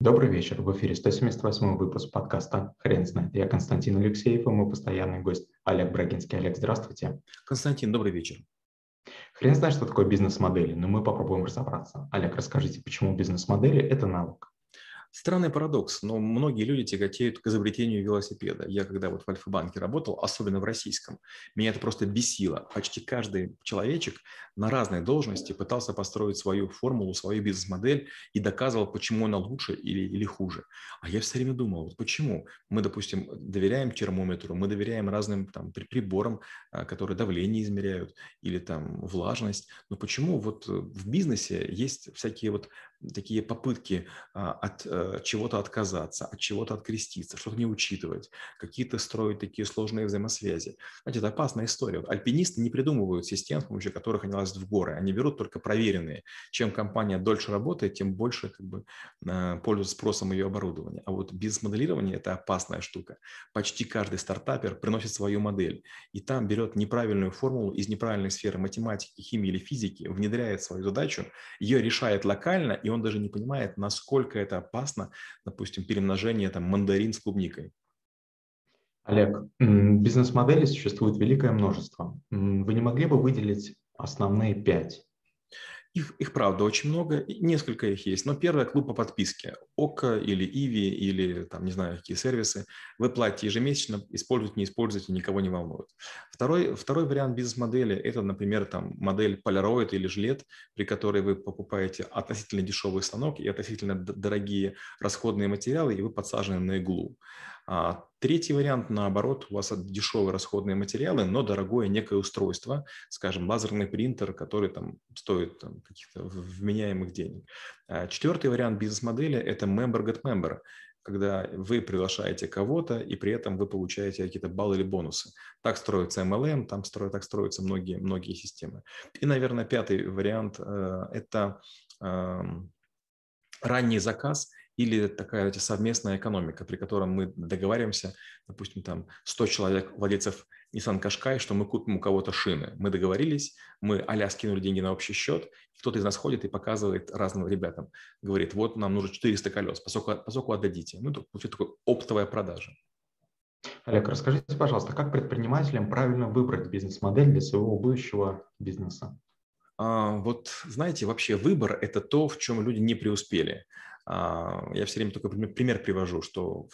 Добрый вечер. В эфире 178 выпуск подкаста «Хрен знает». Я Константин Алексеев и мой постоянный гость Олег Брагинский. Олег, здравствуйте. Константин, добрый вечер. Хрен знает, что такое бизнес-модели, но мы попробуем разобраться. Олег, расскажите, почему бизнес-модели – это навык? Странный парадокс, но многие люди тяготеют к изобретению велосипеда. Я когда вот в Альфа-банке работал, особенно в российском, меня это просто бесило. Почти каждый человечек на разной должности пытался построить свою формулу, свою бизнес-модель и доказывал, почему она лучше или, или хуже. А я все время думал, вот почему? Мы, допустим, доверяем термометру, мы доверяем разным там, приборам, а, которые давление измеряют или там влажность. Но почему вот в бизнесе есть всякие вот такие попытки а, от э, чего-то отказаться, от чего-то откреститься, что-то не учитывать, какие-то строить такие сложные взаимосвязи. Знаете, это опасная история. Вот альпинисты не придумывают систем, с помощью которых они лазят в горы. Они берут только проверенные. Чем компания дольше работает, тем больше как бы, а, пользуется спросом ее оборудования. А вот бизнес-моделирование – это опасная штука. Почти каждый стартапер приносит свою модель. И там берет неправильную формулу из неправильной сферы математики, химии или физики, внедряет свою задачу, ее решает локально – он даже не понимает, насколько это опасно, допустим, перемножение там мандарин с клубникой. Олег, бизнес-моделей существует великое множество. Вы не могли бы выделить основные пять? Их, их правда очень много, несколько их есть. Но первое – клуб по подписке. ОКО или Иви, или там не знаю какие сервисы. Вы платите ежемесячно, используйте, не используйте, никого не волнует. Второй, второй вариант бизнес-модели – это, например, там модель Polaroid или жилет, при которой вы покупаете относительно дешевый станок и относительно дорогие расходные материалы, и вы подсажены на иглу. А третий вариант, наоборот, у вас дешевые расходные материалы, но дорогое некое устройство, скажем, лазерный принтер, который там стоит там, каких-то вменяемых денег. А четвертый вариант бизнес-модели – это member get member, когда вы приглашаете кого-то, и при этом вы получаете какие-то баллы или бонусы. Так строится MLM, там строят, так строятся многие, многие системы. И, наверное, пятый вариант э, – это э, ранний заказ или такая знаете, совместная экономика, при котором мы договариваемся, допустим, там 100 человек, владельцев Nissan Qashqai, что мы купим у кого-то шины. Мы договорились, мы а скинули деньги на общий счет, кто-то из нас ходит и показывает разным ребятам, говорит, вот нам нужно 400 колес, поскольку, поскольку отдадите. Ну, это получается такая оптовая продажа. Олег, расскажите, пожалуйста, как предпринимателям правильно выбрать бизнес-модель для своего будущего бизнеса? А, вот знаете, вообще выбор – это то, в чем люди не преуспели. А, я все время такой пример привожу, что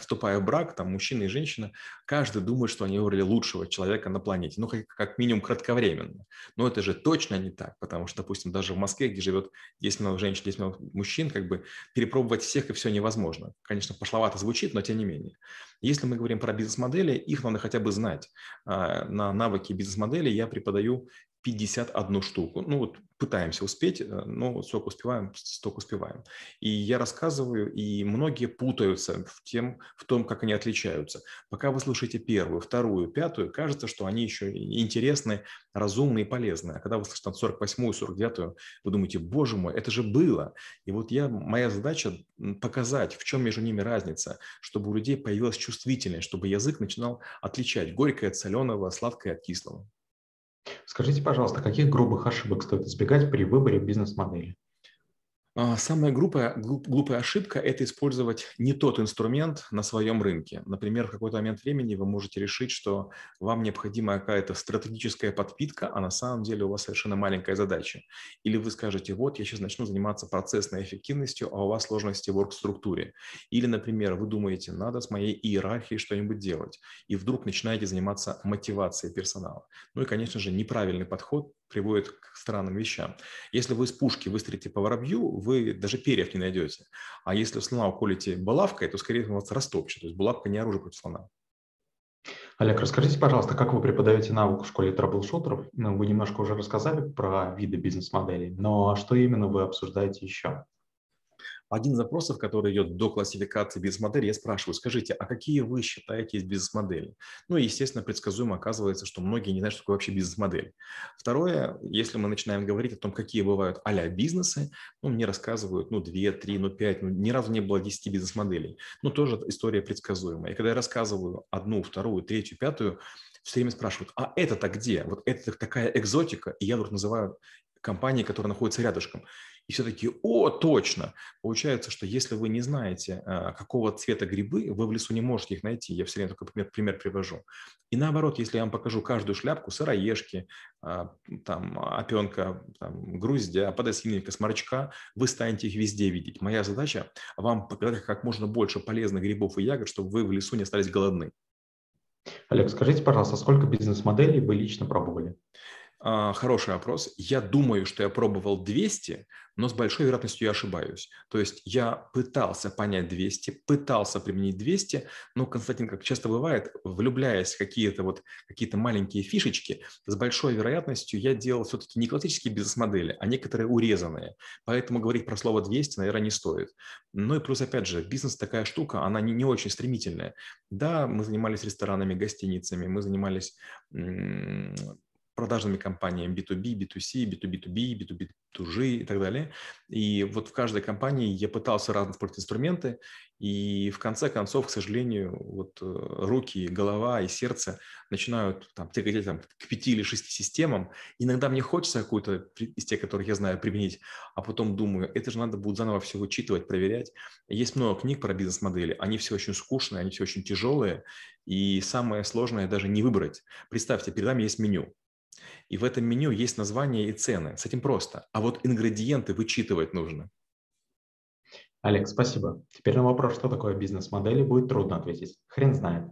вступая в брак, там мужчина и женщина, каждый думает, что они выбрали лучшего человека на планете, ну, как минимум кратковременно. Но это же точно не так, потому что, допустим, даже в Москве, где живет 10 миллионов женщин, 10 миллионов мужчин, как бы перепробовать всех и все невозможно. Конечно, пошловато звучит, но тем не менее. Если мы говорим про бизнес-модели, их надо хотя бы знать. А, на навыки бизнес-модели я преподаю 51 штуку. Ну вот пытаемся успеть, э, но сколько успеваем, столько успеваем. И я рассказываю, и многие путаются в, тем, в том, как они отличаются. Пока вы слушаете первую, вторую, пятую, кажется, что они еще интересны, разумны и полезны. А когда вы слышите 48-ю, 49-ю, вы думаете, боже мой, это же было. И вот я, моя задача показать, в чем между ними разница, чтобы у людей появилась чувствительность, чтобы язык начинал отличать горькое от соленого, сладкое от кислого. Скажите, пожалуйста, каких грубых ошибок стоит избегать при выборе бизнес-модели? А, самая глупая, глупая ошибка – это использовать не тот инструмент на своем рынке. Например, в какой-то момент времени вы можете решить, что вам необходима какая-то стратегическая подпитка, а на самом деле у вас совершенно маленькая задача. Или вы скажете, вот я сейчас начну заниматься процессной эффективностью, а у вас сложности в орг-структуре. Или, например, вы думаете, надо с моей иерархией что-нибудь делать, и вдруг начинаете заниматься мотивацией персонала. Ну и, конечно же, неправильный подход приводит к странным вещам. Если вы из пушки выстрелите по воробью, вы даже перьев не найдете. А если слона уколите булавкой, то, скорее всего, вас растопчет. То есть булавка не оружие против слона. Олег, расскажите, пожалуйста, как вы преподаете навык в школе трэблшутеров? Ну, вы немножко уже рассказали про виды бизнес-моделей, но что именно вы обсуждаете еще? Один из вопросов, который идет до классификации бизнес-модели, я спрашиваю, скажите, а какие вы считаете из бизнес-модели? Ну естественно, предсказуемо оказывается, что многие не знают, что такое вообще бизнес-модель. Второе, если мы начинаем говорить о том, какие бывают а бизнесы, ну, мне рассказывают, ну, 2, 3, ну, 5, ну, ни разу не было 10 бизнес-моделей. Ну, тоже история предсказуемая. И когда я рассказываю одну, вторую, третью, пятую, все время спрашивают, а это-то где? Вот это такая экзотика, и я вдруг называю компании, которые находятся рядышком. И все таки о, точно. Получается, что если вы не знаете, а, какого цвета грибы, вы в лесу не можете их найти. Я все время только пример, пример привожу. И наоборот, если я вам покажу каждую шляпку сыроежки, а, там, опенка, там, груздя, подосиновика, сморчка, вы станете их везде видеть. Моя задача вам показать как можно больше полезных грибов и ягод, чтобы вы в лесу не остались голодны. Олег, скажите, пожалуйста, сколько бизнес-моделей вы лично пробовали? А, хороший вопрос. Я думаю, что я пробовал 200, но с большой вероятностью я ошибаюсь. То есть я пытался понять 200, пытался применить 200, но, Константин, как часто бывает, влюбляясь в какие-то вот какие-то маленькие фишечки, с большой вероятностью я делал все-таки не классические бизнес-модели, а некоторые урезанные. Поэтому говорить про слово 200, наверное, не стоит. Ну и плюс, опять же, бизнес такая штука, она не, не очень стремительная. Да, мы занимались ресторанами, гостиницами, мы занимались продажными компаниями B2B, B2C, B2B2B, B2B2G и так далее. И вот в каждой компании я пытался разные инструменты, и в конце концов, к сожалению, вот э, руки, голова и сердце начинают там, тяготеть там, к пяти или шести системам. Иногда мне хочется какую-то из тех, которых я знаю, применить, а потом думаю, это же надо будет заново все вычитывать, проверять. Есть много книг про бизнес-модели, они все очень скучные, они все очень тяжелые, и самое сложное даже не выбрать. Представьте, перед вами есть меню, и в этом меню есть название и цены. С этим просто. А вот ингредиенты вычитывать нужно. Олег, спасибо. Теперь на вопрос, что такое бизнес-модели, будет трудно ответить. Хрен знает.